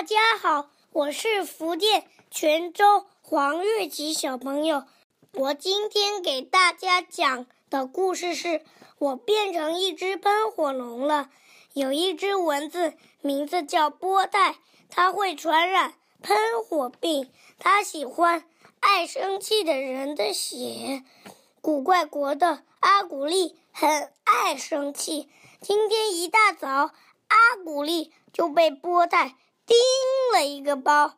大家好，我是福建泉州黄月琪小朋友。我今天给大家讲的故事是：我变成一只喷火龙了。有一只蚊子，名字叫波带，它会传染喷火病。它喜欢爱生气的人的血。古怪国的阿古丽很爱生气。今天一大早，阿古丽就被波带。叮了一个包，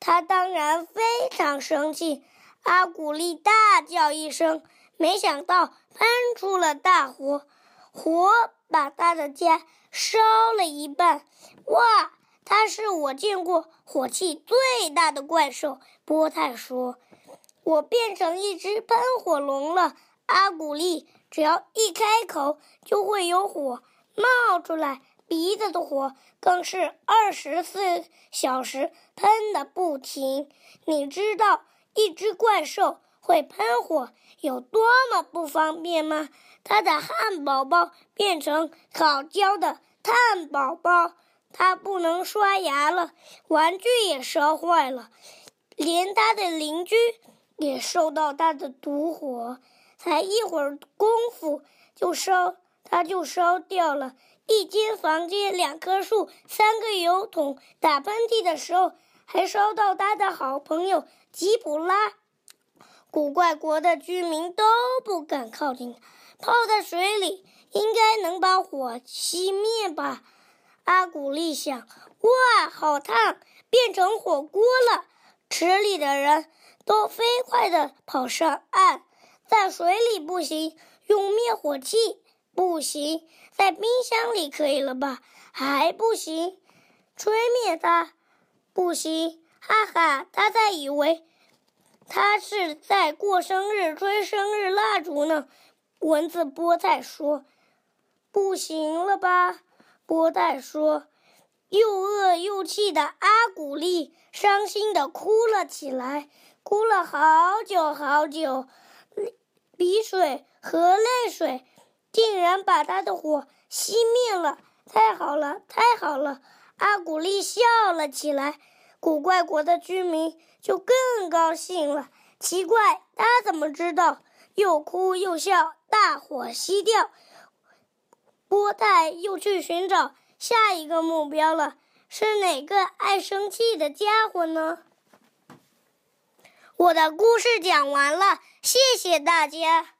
他当然非常生气。阿古丽大叫一声，没想到喷出了大火，火把他的家烧了一半。哇，他是我见过火气最大的怪兽。波泰说：“我变成一只喷火龙了。”阿古丽只要一开口，就会有火冒出来。鼻子的火更是二十四小时喷的不停。你知道一只怪兽会喷火有多么不方便吗？它的汉堡包变成烤焦的炭宝宝，它不能刷牙了，玩具也烧坏了，连它的邻居也受到它的毒火。才一会儿功夫就烧，它就烧掉了。一间房间，两棵树，三个油桶。打喷嚏的时候，还烧到他的好朋友吉普拉。古怪国的居民都不敢靠近泡在水里应该能把火熄灭吧？阿古丽想。哇，好烫，变成火锅了！池里的人都飞快地跑上岸。在水里不行，用灭火器。不行，在冰箱里可以了吧？还不行，吹灭它，不行，哈哈，他在以为他是在过生日，吹生日蜡烛呢。蚊子波带说：“不行了吧？”波带说：“又饿又气的阿古丽伤心的哭了起来，哭了好久好久，鼻水和泪水。”竟然把他的火熄灭了！太好了，太好了！阿古丽笑了起来，古怪国的居民就更高兴了。奇怪，他怎么知道？又哭又笑，大火熄掉。波泰又去寻找下一个目标了，是哪个爱生气的家伙呢？我的故事讲完了，谢谢大家。